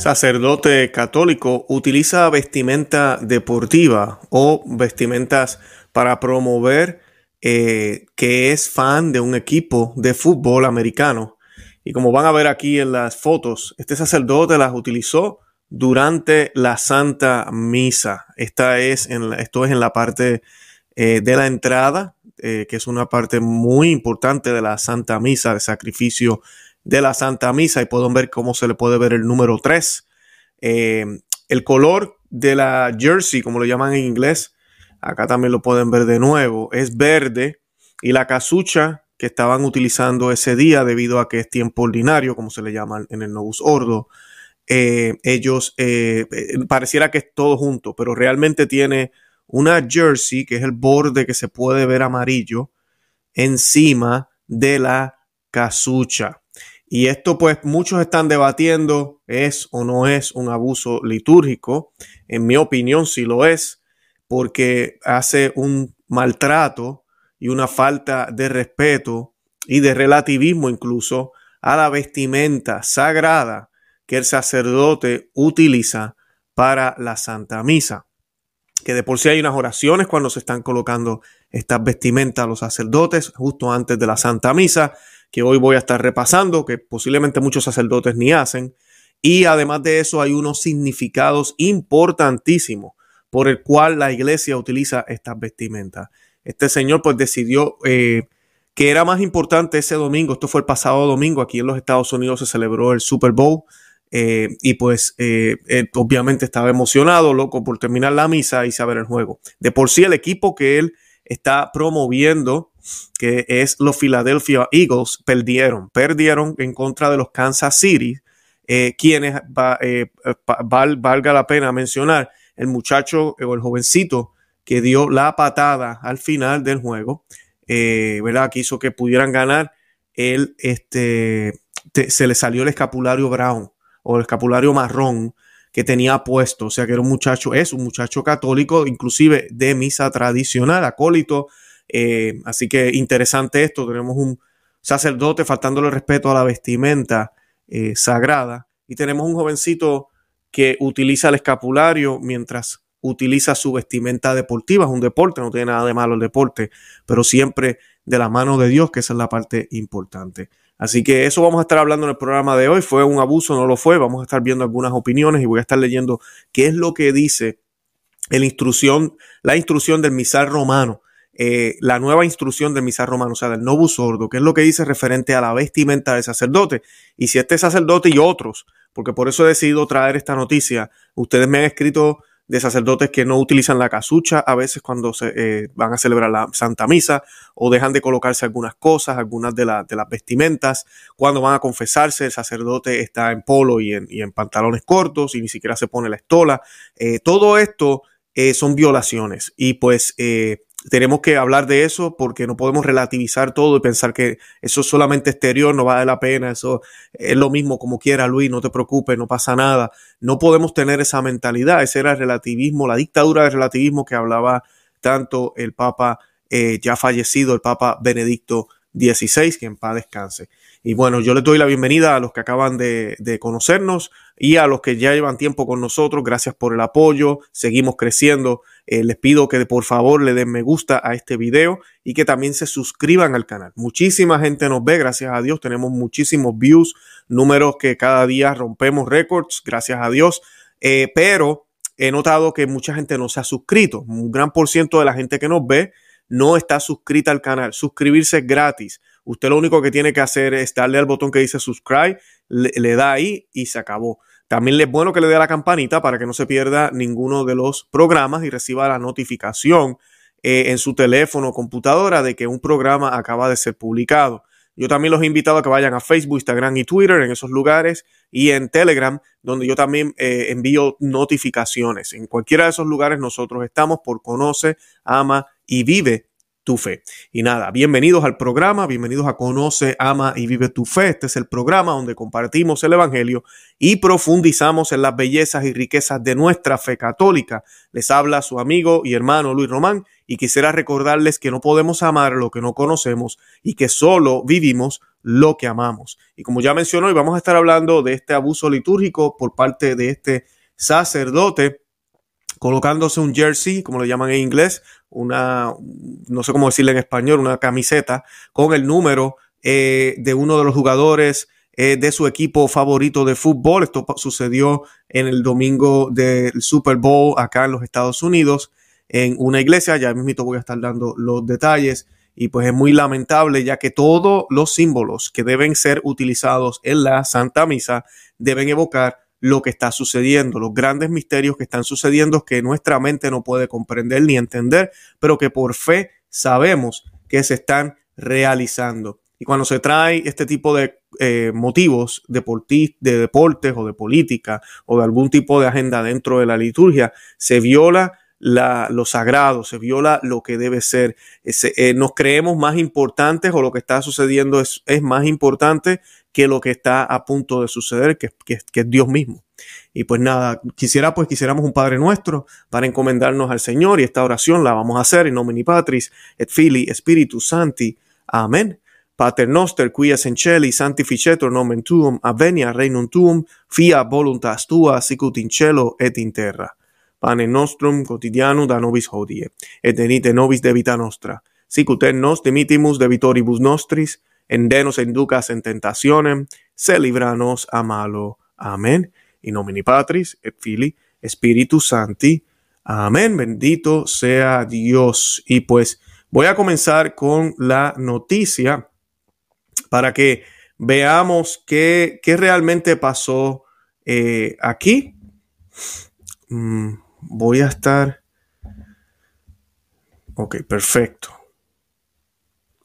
sacerdote católico utiliza vestimenta deportiva o vestimentas para promover eh, que es fan de un equipo de fútbol americano. Y como van a ver aquí en las fotos, este sacerdote las utilizó durante la Santa Misa. Esta es en esto es en la parte eh, de la entrada, eh, que es una parte muy importante de la Santa Misa, de sacrificio de la Santa Misa. Y pueden ver cómo se le puede ver el número 3. Eh, el color de la jersey, como lo llaman en inglés, acá también lo pueden ver de nuevo, es verde. Y la casucha que estaban utilizando ese día debido a que es tiempo ordinario, como se le llama en el Novus Ordo, eh, ellos eh, pareciera que es todo junto, pero realmente tiene una jersey que es el borde que se puede ver amarillo encima de la casucha. Y esto pues muchos están debatiendo es o no es un abuso litúrgico. En mi opinión sí lo es, porque hace un maltrato y una falta de respeto y de relativismo incluso a la vestimenta sagrada que el sacerdote utiliza para la Santa Misa. Que de por sí hay unas oraciones cuando se están colocando estas vestimentas a los sacerdotes justo antes de la Santa Misa, que hoy voy a estar repasando, que posiblemente muchos sacerdotes ni hacen. Y además de eso hay unos significados importantísimos por el cual la iglesia utiliza estas vestimentas. Este señor pues decidió eh, que era más importante ese domingo, esto fue el pasado domingo, aquí en los Estados Unidos se celebró el Super Bowl, eh, y pues eh, obviamente estaba emocionado, loco por terminar la misa y saber el juego. De por sí el equipo que él está promoviendo, que es los Philadelphia Eagles, perdieron, perdieron en contra de los Kansas City, eh, quienes, valga la pena mencionar, el muchacho o el jovencito que dio la patada al final del juego, ¿verdad? Que hizo que pudieran ganar, él, este, se le salió el escapulario Brown o el escapulario marrón que tenía puesto, o sea que era un muchacho, es un muchacho católico, inclusive de misa tradicional, acólito, eh, así que interesante esto, tenemos un sacerdote faltándole respeto a la vestimenta eh, sagrada y tenemos un jovencito que utiliza el escapulario mientras utiliza su vestimenta deportiva, es un deporte, no tiene nada de malo el deporte, pero siempre de la mano de Dios, que esa es la parte importante. Así que eso vamos a estar hablando en el programa de hoy. ¿Fue un abuso? ¿No lo fue? Vamos a estar viendo algunas opiniones y voy a estar leyendo qué es lo que dice la instrucción, la instrucción del misal romano, eh, la nueva instrucción del misal romano, o sea, del novus sordo, qué es lo que dice referente a la vestimenta del sacerdote. Y si este sacerdote y otros, porque por eso he decidido traer esta noticia, ustedes me han escrito de sacerdotes que no utilizan la casucha a veces cuando se eh, van a celebrar la Santa Misa o dejan de colocarse algunas cosas, algunas de, de, las vestimentas. Cuando van a confesarse, el sacerdote está en polo y en, y en pantalones cortos y ni siquiera se pone la estola. Eh, todo esto eh, son violaciones y pues tenemos que hablar de eso porque no podemos relativizar todo y pensar que eso es solamente exterior, no vale la pena, eso es lo mismo como quiera Luis, no te preocupes, no pasa nada. No podemos tener esa mentalidad, ese era el relativismo, la dictadura del relativismo que hablaba tanto el Papa eh, ya fallecido, el Papa Benedicto XVI, que en paz descanse. Y bueno, yo les doy la bienvenida a los que acaban de, conocernos y a los que ya llevan tiempo con nosotros. Gracias por el apoyo. Seguimos creciendo. Eh, les pido que por favor le den me gusta a este video y que también se suscriban al canal. Muchísima gente nos ve, gracias a Dios. Tenemos muchísimos views, números que cada día rompemos récords, gracias a Dios. Eh, pero he notado que mucha gente no se ha suscrito. Un gran por ciento de la gente que nos ve no está suscrita al canal. Suscribirse es gratis. Usted lo único que tiene que hacer es darle al botón que dice subscribe, le, da ahí y se acabó. También es bueno que le dé a la campanita para que no se pierda ninguno de los programas y reciba la notificación eh, en su teléfono o computadora de que un programa acaba de ser publicado. Yo también los he invitado a que vayan a Facebook, Instagram y Twitter en esos lugares y en Telegram, donde yo también eh, envío notificaciones. En cualquiera de esos lugares nosotros estamos por Conoce, Ama y Vive tu fe. Y nada, bienvenidos al programa, bienvenidos a Conoce, Ama y Vive tu fe. Este es el programa donde compartimos el Evangelio y profundizamos en las bellezas y riquezas de nuestra fe católica. Les habla su amigo y hermano Luis Román y quisiera recordarles que no podemos amar lo que no conocemos y que solo vivimos lo que amamos. Y como ya mencionó, hoy vamos a estar hablando de este abuso litúrgico por parte de este sacerdote colocándose un jersey, como lo llaman en inglés, una, no sé cómo decirle en español, una camiseta con el número eh, de uno de los jugadores eh, de su equipo favorito de fútbol. Esto sucedió en el domingo del Super Bowl acá en los Estados Unidos, en una iglesia. Ya mismo voy a estar dando los detalles. Y pues es muy lamentable ya que todos los símbolos que deben ser utilizados en la Santa Misa deben evocar lo que está sucediendo, los grandes misterios que están sucediendo que nuestra mente no puede comprender ni entender, pero que por fe sabemos que se están realizando. Y cuando se trae este tipo de eh, motivos de deportes o de política o de algún tipo de agenda dentro de la liturgia, se viola la, lo sagrado, se viola lo que debe ser. Eh, nos creemos más importantes o lo que está sucediendo es, es más importante que lo que está a punto de suceder, que, que, es Dios mismo. Y pues nada, quisiera pues quisiéramos un Padre Nuestro para encomendarnos al Señor y esta oración la vamos a hacer en nomine Patris et Fili Spiritus Santi. Amén. Pater noster, qui es in sanctificetur nomen tuum, avenia regnum tuum, fia voluntas tua, sicut in cielo et in terra. Pane nostrum quotidianum da nobis hodie, et denite nobis debita nostra, sicut et nos demitimus debitoribus nostris, en denos inducas en tentacionem, se libranos a malo. Amén. Y nomini Patris et Fili Espíritu Santi. Amén. Bendito sea Dios. Y pues voy a comenzar con la noticia para que veamos qué, qué realmente pasó eh, aquí. Mm, voy a estar. Ok, perfecto.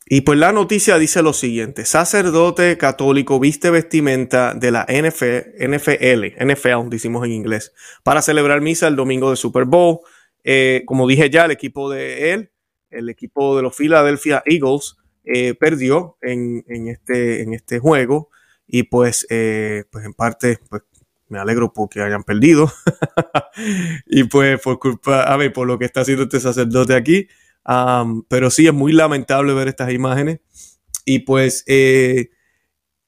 Y pues la noticia dice lo siguiente, sacerdote católico viste vestimenta de la NFL, NFL, NFL decimos en inglés, para celebrar misa el domingo de Super Bowl. Eh, como dije ya, el equipo de él, el equipo de los Philadelphia Eagles, eh, perdió en, este, en este juego y pues, eh, pues en parte pues, me alegro porque hayan perdido y pues por culpa, a ver, por lo que está haciendo este sacerdote aquí pero sí, es muy lamentable ver estas imágenes. Y pues eh,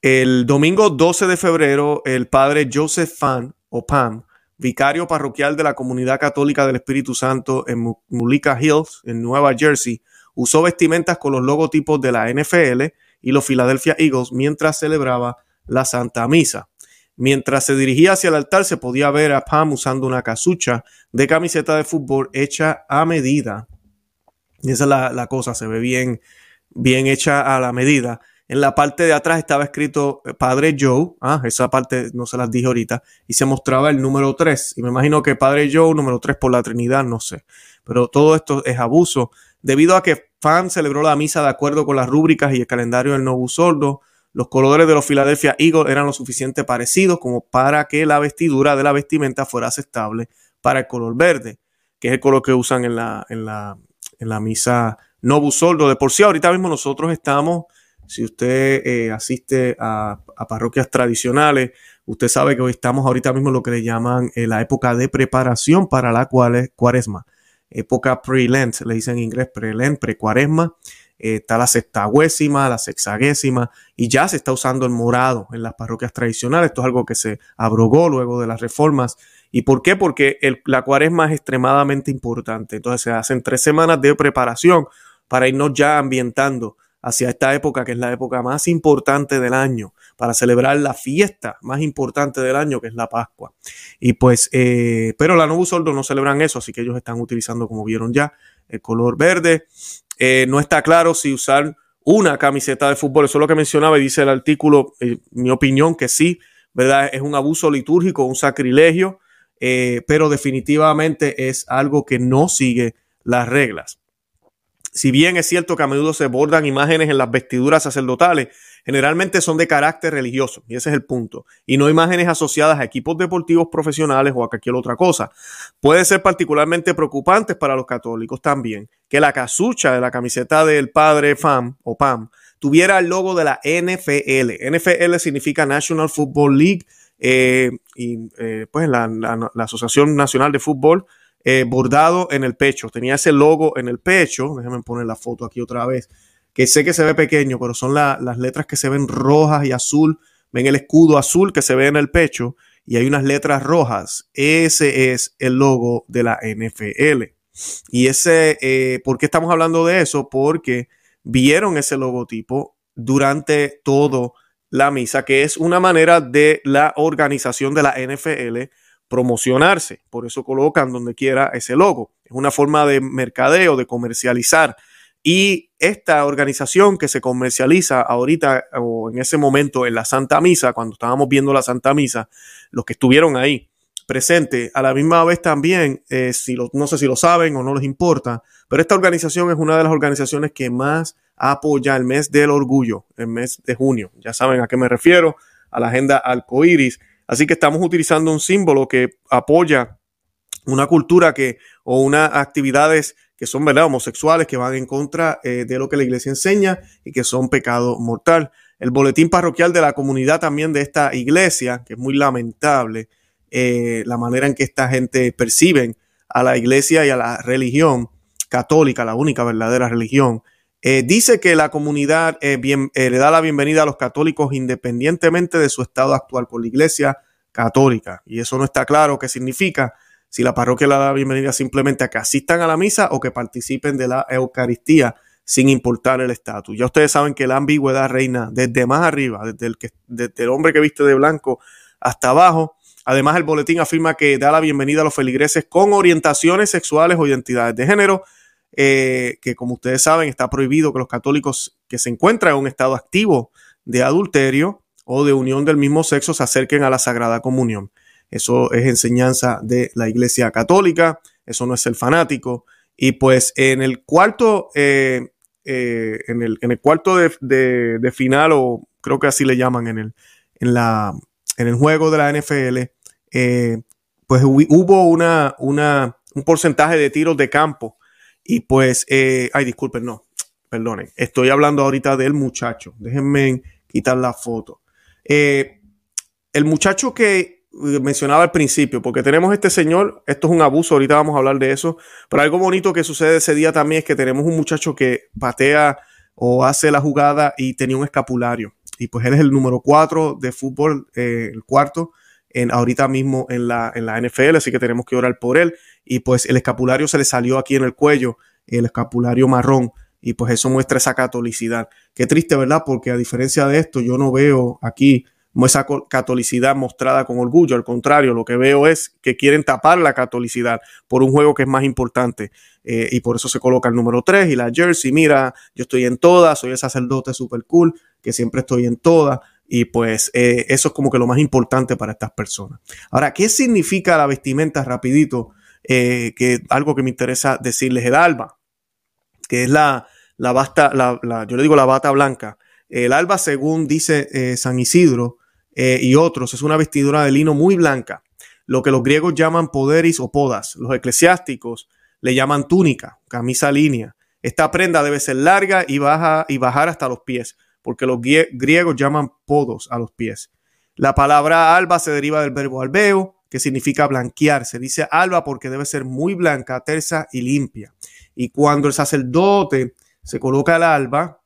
el domingo 12 de febrero, el padre Joseph Fan, o Pam, vicario parroquial de la Comunidad Católica del Espíritu Santo en Mulika Hills, en Nueva Jersey, usó vestimentas con los logotipos de la NFL y los Philadelphia Eagles mientras celebraba la Santa Misa. Mientras se dirigía hacia el altar se podía ver a Pam usando una casucha de camiseta de fútbol hecha a medida y esa es la, cosa, se ve bien, bien hecha a la medida. En la parte de atrás estaba escrito eh, Padre Joe, ah, esa parte no se las dije ahorita, y se mostraba el número 3. Y me imagino que Padre Joe, número 3 por la Trinidad, no sé. Pero todo esto es abuso. Debido a que Fan celebró la misa de acuerdo con las rúbricas y el calendario del Novo Sordo, los colores de los Philadelphia Eagles eran lo suficiente parecidos como para que la vestidura de la vestimenta fuera aceptable para el color verde, que es el color que usan en la, en la, en la misa Novus Soldo. De por sí, ahorita mismo nosotros estamos, si usted eh, asiste a, parroquias tradicionales, usted sabe que hoy estamos ahorita mismo en lo que le llaman eh, la época de preparación para la cuaresma. Época pre-Lent, le dicen en inglés pre-Lent, pre-cuaresma. Eh, está la sextaguésima, la sexaguésima, y ya se está usando el morado en las parroquias tradicionales. Esto es algo que se abrogó luego de las reformas ¿Y por qué? Porque la cuaresma es extremadamente importante. Entonces se hacen tres semanas de preparación para irnos ya ambientando hacia esta época que es la época más importante del año, para celebrar la fiesta más importante del año que es la Pascua. Y pues, eh, pero la Novus Sordo no celebran eso, así que ellos están utilizando, como vieron ya, el color verde. Eh, no está claro si usar una camiseta de fútbol, eso es lo que mencionaba y dice el artículo, eh, mi opinión que sí, ¿verdad? Es un abuso litúrgico, un sacrilegio. Eh, pero definitivamente es algo que no sigue las reglas. Si bien es cierto que a menudo se bordan imágenes en las vestiduras sacerdotales, generalmente son de carácter religioso, y ese es el punto, y no imágenes asociadas a equipos deportivos profesionales o a cualquier otra cosa. Puede ser particularmente preocupante para los católicos también que la casucha de la camiseta del padre FAM o PAM tuviera el logo de la NFL. NFL significa National Football League eh, y eh, pues la, Asociación Nacional de Fútbol eh, bordado en el pecho. Tenía ese logo en el pecho. Déjenme poner la foto aquí otra vez. Que sé que se ve pequeño, pero son las letras que se ven rojas y azul. Ven el escudo azul que se ve en el pecho y hay unas letras rojas. Ese es el logo de la NFL. Y ese, eh, ¿por qué estamos hablando de eso? Porque vieron ese logotipo durante todo la misa, que es una manera de la organización de la NFL promocionarse. Por eso colocan donde quiera ese logo. Es una forma de mercadeo, de comercializar. Y esta organización que se comercializa ahorita o en ese momento en la Santa Misa, cuando estábamos viendo la Santa Misa, los que estuvieron ahí presentes, a la misma vez también, eh, si no sé si lo saben o no les importa, pero esta organización es una de las organizaciones que más apoya el mes del orgullo, el mes de junio. Ya saben a qué me refiero, a la agenda arcoíris. Así que estamos utilizando un símbolo que apoya una cultura que o unas actividades que son ¿verdad? homosexuales, que van en contra eh, de lo que la iglesia enseña y que son pecado mortal. El boletín parroquial de la comunidad también de esta iglesia, que es muy lamentable, eh, la manera en que esta gente perciben a la iglesia y a la religión católica, la única verdadera religión, eh, dice que la comunidad bien, le da la bienvenida a los católicos independientemente de su estado actual por la iglesia católica. Y eso no está claro qué significa si la parroquia le da la bienvenida simplemente a que asistan a la misa o que participen de la Eucaristía sin importar el estatus. Ya ustedes saben que la ambigüedad reina desde más arriba, desde el, que, hombre que viste de blanco hasta abajo. Además, el boletín afirma que da la bienvenida a los feligreses con orientaciones sexuales o identidades de género, eh, que como ustedes saben está prohibido que los católicos que se encuentran en un estado activo de adulterio o de unión del mismo sexo se acerquen a la Sagrada Comunión. Eso es enseñanza de la Iglesia Católica, eso no es el fanático. Y pues en el cuarto, eh, eh, en, el, en, el, cuarto de, final, o creo que así le llaman en el, en la, en el juego de la NFL, eh, pues hubo una, una, un porcentaje de tiros de campo. Y pues, ay, disculpen, no, perdonen. Estoy hablando ahorita del muchacho. Déjenme quitar la foto. el muchacho que mencionaba al principio, porque tenemos este señor, esto es un abuso, ahorita vamos a hablar de eso, pero algo bonito que sucede ese día también es que tenemos un muchacho que patea o hace la jugada y tenía un escapulario. Y pues él es el número cuatro de fútbol, eh, el cuarto, en, ahorita mismo en la, en la NFL, así que tenemos que orar por él. Y pues el escapulario se le salió aquí en el cuello, el escapulario marrón, y pues eso muestra esa catolicidad. Qué triste, ¿verdad? Porque a diferencia de esto, yo no veo aquí esa catolicidad mostrada con orgullo. Al contrario, lo que veo es que quieren tapar la catolicidad por un juego que es más importante. Eh, y por eso se coloca el número 3 y la jersey. Mira, yo estoy en todas, soy el sacerdote super cool, que siempre estoy en todas. Y pues eh, eso es como que lo más importante para estas personas. Ahora, ¿qué significa la vestimenta rapidito? Eh, que algo que me interesa decirles, el alba, que es la, la basta, la, yo le digo la bata blanca. El alba, según dice San Isidro, eh, y otros. Es una vestidura de lino muy blanca, lo que los griegos llaman poderis o podas. Los eclesiásticos le llaman túnica, camisa línea. Esta prenda debe ser larga y, baja, y bajar hasta los pies, porque los griegos llaman podos a los pies. La palabra alba se deriva del verbo albeo, que significa blanquear. Se dice alba porque debe ser muy blanca, tersa y limpia. Y cuando el sacerdote se coloca el alba,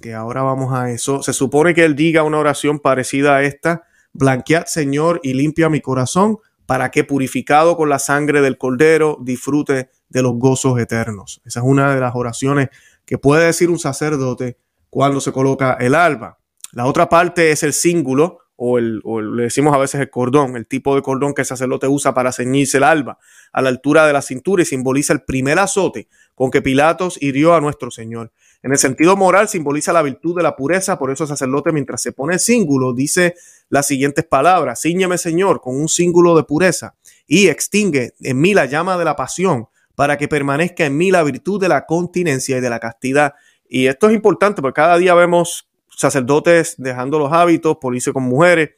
que ahora vamos a eso. Se supone que él diga una oración parecida a esta, blanquead Señor y limpia mi corazón para que purificado con la sangre del cordero disfrute de los gozos eternos. Esa es una de las oraciones que puede decir un sacerdote cuando se coloca el alba. La otra parte es el cíngulo o, el, o le decimos a veces el cordón, el tipo de cordón que el sacerdote usa para ceñirse el alba a la altura de la cintura y simboliza el primer azote con que Pilatos hirió a nuestro Señor. En el sentido moral simboliza la virtud de la pureza, por eso el sacerdote mientras se pone el dice las siguientes palabras, ciñeme Señor con un cíngulo de pureza y extingue en mí la llama de la pasión para que permanezca en mí la virtud de la continencia y de la castidad. Y esto es importante porque cada día vemos sacerdotes dejando los hábitos, policía con mujeres.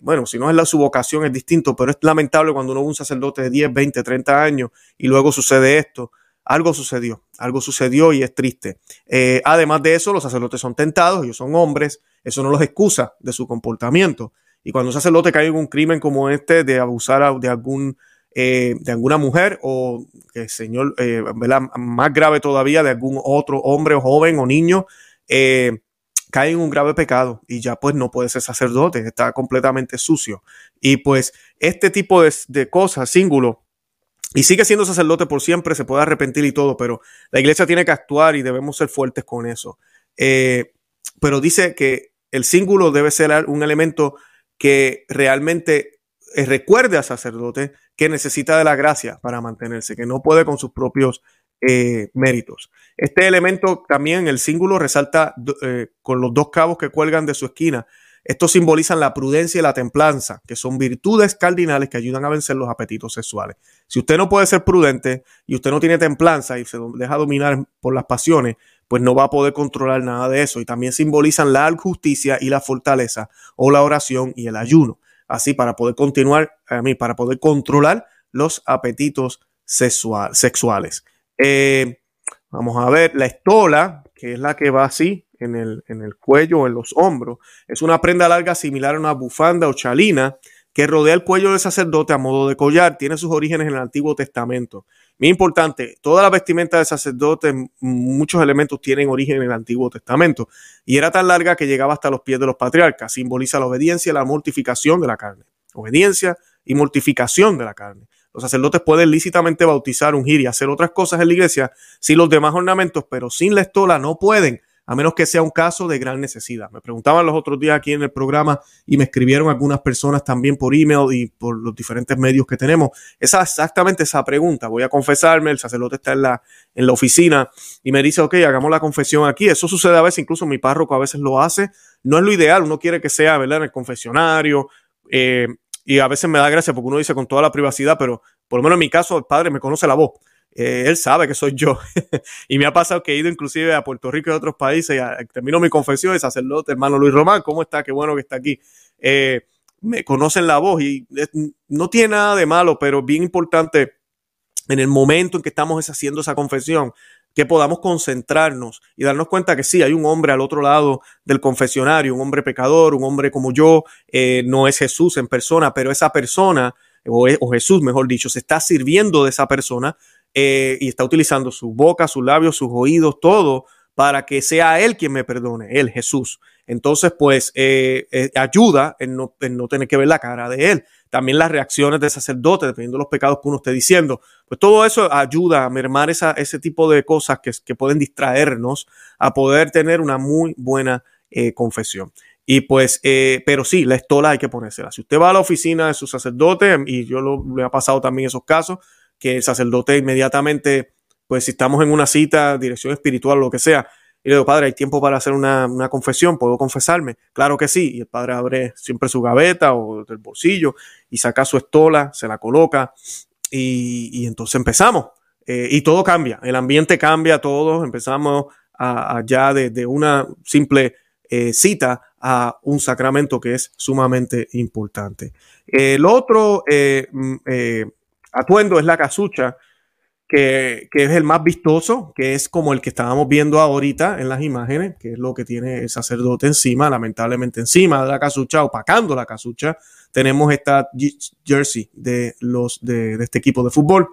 Bueno, si no es la su vocación es distinto, pero es lamentable cuando uno ve un sacerdote de 10, 20, 30 años y luego sucede esto algo sucedió, algo sucedió y es triste. Eh, además de eso, los sacerdotes son tentados, ellos son hombres, eso no los excusa de su comportamiento. Y cuando un sacerdote cae en un crimen como este de abusar de algún de alguna mujer o, que señor, más grave todavía, de algún otro hombre o joven o niño, cae en un grave pecado y ya pues no puede ser sacerdote, está completamente sucio. Y pues este tipo de, cosas, símbolo, y sigue siendo sacerdote por siempre, se puede arrepentir y todo, pero la iglesia tiene que actuar y debemos ser fuertes con eso. Eh, pero dice que el símbolo debe ser un elemento que realmente eh, recuerde al sacerdote que necesita de la gracia para mantenerse, que no puede con sus propios eh, méritos. Este elemento también, el símbolo, resalta con los dos cabos que cuelgan de su esquina. Estos simbolizan la prudencia y la templanza, que son virtudes cardinales que ayudan a vencer los apetitos sexuales. Si usted no puede ser prudente y usted no tiene templanza y se deja dominar por las pasiones, pues no va a poder controlar nada de eso. Y también simbolizan la justicia y la fortaleza, o la oración y el ayuno. Así, para poder continuar, a mí, para poder controlar los apetitos sexuales. Eh, vamos a ver, la estola, que es la que va así en el, en el cuello o en los hombros, es una prenda larga similar a una bufanda o chalina que rodea el cuello del sacerdote a modo de collar. Tiene sus orígenes en el Antiguo Testamento. Muy importante, toda la vestimenta del sacerdote, muchos elementos tienen origen en el Antiguo Testamento. Y era tan larga que llegaba hasta los pies de los patriarcas. Simboliza la obediencia y la mortificación de la carne. Obediencia y mortificación de la carne. Los sacerdotes pueden lícitamente bautizar, ungir y hacer otras cosas en la iglesia sin los demás ornamentos, pero sin la estola no pueden, a menos que sea un caso de gran necesidad. Me preguntaban los otros días aquí en el programa y me escribieron algunas personas también por email y por los diferentes medios que tenemos. Esa exactamente esa pregunta. Voy a confesarme, el sacerdote está en la, en la oficina y me dice, ok, hagamos la confesión aquí. Eso sucede a veces, incluso mi párroco a veces lo hace. No es lo ideal, uno quiere que sea, ¿verdad? En el confesionario, eh, y a veces me da gracia porque uno dice con toda la privacidad, pero por lo menos en mi caso el padre me conoce la voz. Eh, él sabe que soy yo. y me ha pasado que he ido inclusive a Puerto Rico y a otros países y termino mi confesión y sacerdote, hermano Luis Román, ¿cómo está? Qué bueno que está aquí. Eh, me conocen la voz y no tiene nada de malo, pero bien importante en el momento en que estamos haciendo esa confesión, que podamos concentrarnos y darnos cuenta que sí, hay un hombre al otro lado del confesionario, un hombre pecador, un hombre como yo, eh, no es Jesús en persona, pero esa persona, o, Jesús, mejor dicho, se está sirviendo de esa persona eh, y está utilizando su boca, sus labios, sus oídos, todo para que sea Él quien me perdone, Él, Jesús. Entonces, pues, eh, ayuda en no, no tener que ver la cara de Él también las reacciones del sacerdote, dependiendo de los pecados que uno esté diciendo. Pues todo eso ayuda a mermar esa, ese tipo de cosas que, pueden distraernos a poder tener una muy buena eh, confesión. Y pues, eh, pero sí, la estola hay que ponérsela. Si usted va a la oficina de su sacerdote, y yo lo, le ha pasado también esos casos, que el sacerdote inmediatamente, pues si estamos en una cita, dirección espiritual, lo que sea, y le digo, padre, ¿hay tiempo para hacer una, confesión? ¿Puedo confesarme? Claro que sí. Y el padre abre siempre su gaveta o del bolsillo y saca su estola, se la coloca y, entonces empezamos. Eh, y todo cambia, el ambiente cambia, todos empezamos a, ya de, una simple eh, cita a un sacramento que es sumamente importante. El otro eh, mm, atuendo es la casucha que, es el más vistoso, que es como el que estábamos viendo ahorita en las imágenes, que es lo que tiene el sacerdote encima, lamentablemente encima de la casucha, opacando la casucha, tenemos esta jersey de los de, este equipo de fútbol.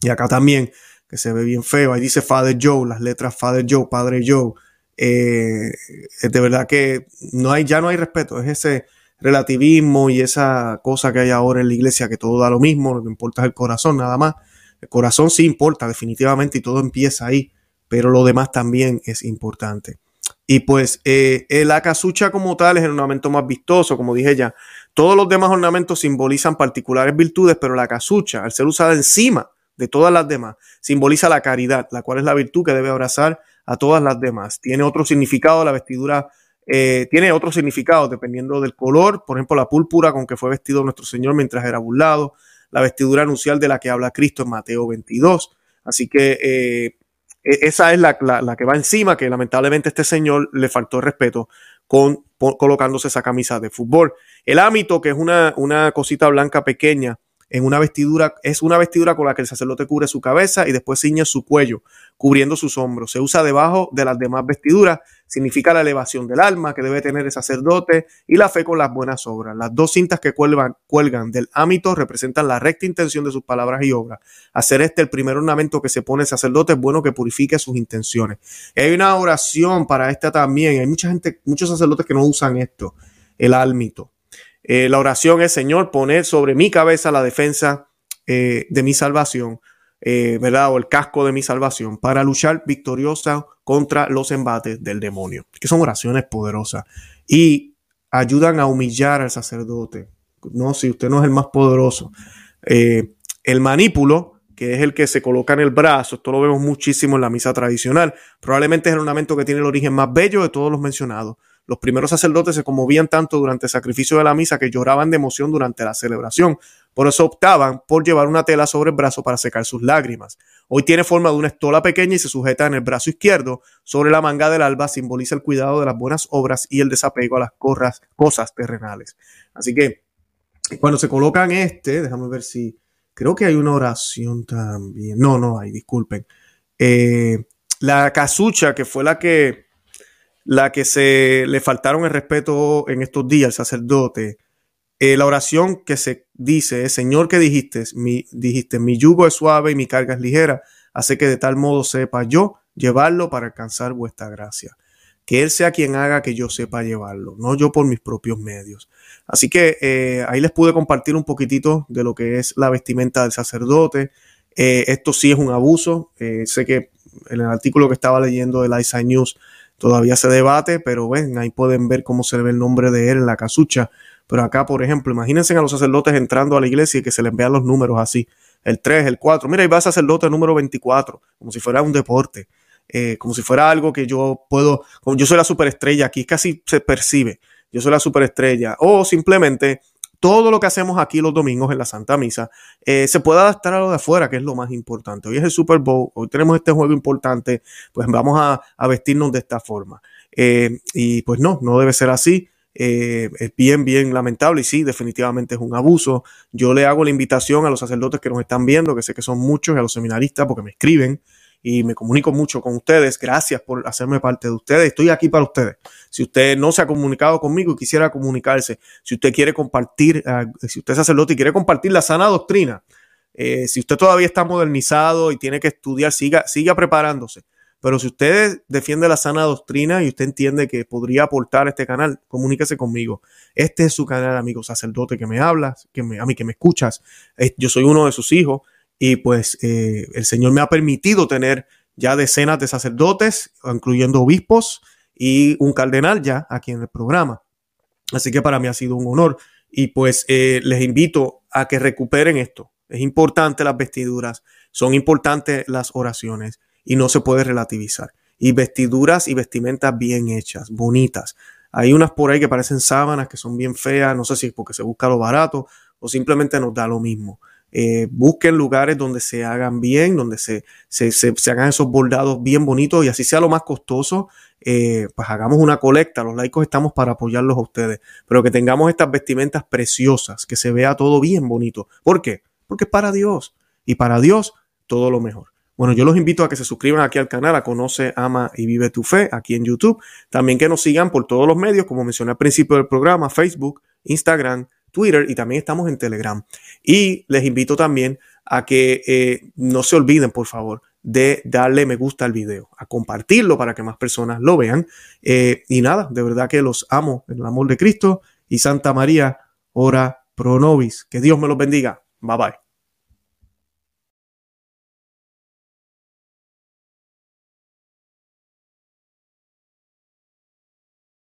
Y acá también, que se ve bien feo, ahí dice Father Joe, las letras Father Joe, Padre Joe. Eh, de verdad que no hay, ya no hay respeto, es ese relativismo y esa cosa que hay ahora en la iglesia que todo da lo mismo, lo que importa es el corazón nada más. El corazón sí importa definitivamente y todo empieza ahí, pero lo demás también es importante. Y pues eh, la casucha como tal es el ornamento más vistoso, como dije ya. Todos los demás ornamentos simbolizan particulares virtudes, pero la casucha, al ser usada encima de todas las demás, simboliza la caridad, la cual es la virtud que debe abrazar a todas las demás. Tiene otro significado, la vestidura eh, tiene otro significado dependiendo del color, por ejemplo, la púrpura con que fue vestido nuestro Señor mientras era burlado, la vestidura anuncial de la que habla Cristo en Mateo 22. Así que eh, e, esa es la, que va encima, que lamentablemente este señor le faltó respeto con, colocándose esa camisa de fútbol. El ámito, que es una, una cosita blanca pequeña, en una vestidura, es una vestidura con la que el sacerdote cubre su cabeza y después ciñe su cuello, cubriendo sus hombros. Se usa debajo de las demás vestiduras, significa la elevación del alma que debe tener el sacerdote y la fe con las buenas obras. Las dos cintas que cuelgan, cuelgan del ámito representan la recta intención de sus palabras y obras. Hacer este el primer ornamento que se pone el sacerdote es bueno que purifique sus intenciones. Hay una oración para esta también. Hay mucha gente, muchos sacerdotes que no usan esto, el álmito. Eh, la oración es, Señor, poner sobre mi cabeza la defensa eh, de mi salvación, eh, ¿verdad? O el casco de mi salvación para luchar victoriosa contra los embates del demonio. Que son oraciones poderosas y ayudan a humillar al sacerdote. No, si usted no es el más poderoso. el manípulo, que es el que se coloca en el brazo, esto lo vemos muchísimo en la misa tradicional. Probablemente es el ornamento que tiene el origen más bello de todos los mencionados. Los primeros sacerdotes se conmovían tanto durante el sacrificio de la misa que lloraban de emoción durante la celebración. Por eso optaban por llevar una tela sobre el brazo para secar sus lágrimas. Hoy tiene forma de una estola pequeña y se sujeta en el brazo izquierdo. Sobre la manga del alba simboliza el cuidado de las buenas obras y el desapego a las cosas terrenales. Así que cuando se colocan este, déjame ver si creo que hay una oración también. No, no hay, disculpen. Eh, la casucha, que fue la que la que se le faltaron el respeto en estos días al sacerdote, eh, la oración que se dice Señor que dijiste, mi, dijiste, mi yugo es suave y mi carga es ligera, hace que de tal modo sepa yo llevarlo para alcanzar vuestra gracia. Que Él sea quien haga que yo sepa llevarlo, no yo por mis propios medios. Así que eh, ahí les pude compartir un poquitito de lo que es la vestimenta del sacerdote. Eh, esto sí es un abuso. sé que en el artículo que estaba leyendo de la News Todavía se debate, pero ven, ahí pueden ver cómo se ve el nombre de él en la casucha. Pero acá, por ejemplo, imagínense a los sacerdotes entrando a la iglesia y que se les vean los números así. El 3, el 4. Mira, ahí va sacerdote número 24, como si fuera un deporte. Eh, como si fuera algo que yo puedo, como yo soy la superestrella aquí, casi se percibe, yo soy la superestrella, o simplemente todo lo que hacemos aquí los domingos en la Santa Misa eh, se puede adaptar a lo de afuera, que es lo más importante. Hoy es el Super Bowl, hoy tenemos este juego importante, pues vamos a, vestirnos de esta forma. Eh, y pues no, no debe ser así. Eh, es bien, bien lamentable y sí, definitivamente es un abuso. Yo le hago la invitación a los sacerdotes que nos están viendo, que sé que son muchos, y a los seminaristas, porque me escriben y me comunico mucho con ustedes. Gracias por hacerme parte de ustedes. Estoy aquí para ustedes. Si usted no se ha comunicado conmigo y quisiera comunicarse, si usted quiere compartir, ah, si usted es sacerdote y quiere compartir la sana doctrina, eh, si usted todavía está modernizado y tiene que estudiar, siga, siga preparándose. Pero si usted defiende la sana doctrina y usted entiende que podría aportar este canal, comuníquese conmigo. Este es su canal, amigo sacerdote, que me hablas, que me, a mí que me escuchas. Yo soy uno de sus hijos y pues eh, el Señor me ha permitido tener ya decenas de sacerdotes, incluyendo obispos y un cardenal ya aquí en el programa. Así que para mí ha sido un honor y pues eh, les invito a que recuperen esto. Es importante las vestiduras, son importantes las oraciones y no se puede relativizar. Y vestiduras y vestimentas bien hechas, bonitas. Hay unas por ahí que parecen sábanas que son bien feas, no sé si es porque se busca lo barato o simplemente nos da lo mismo. Eh, busquen lugares donde se hagan bien, donde se, se, se, hagan esos bordados bien bonitos y así sea lo más costoso, eh, pues hagamos una colecta. Los laicos estamos para apoyarlos a ustedes, pero que tengamos estas vestimentas preciosas, que se vea todo bien bonito. ¿Por qué? Porque es para Dios y para Dios todo lo mejor. Bueno, yo los invito a que se suscriban aquí al canal, a Conoce, Ama y Vive tu Fe, aquí en YouTube. También que nos sigan por todos los medios, como mencioné al principio del programa, Facebook, Instagram, Twitter y también estamos en Telegram. Y les invito también a que eh, no se olviden, por favor, de darle me gusta al video, a compartirlo para que más personas lo vean. Eh, y nada, de verdad que los amo en el amor de Cristo y Santa María, ora pro nobis. Que Dios me los bendiga. Bye bye.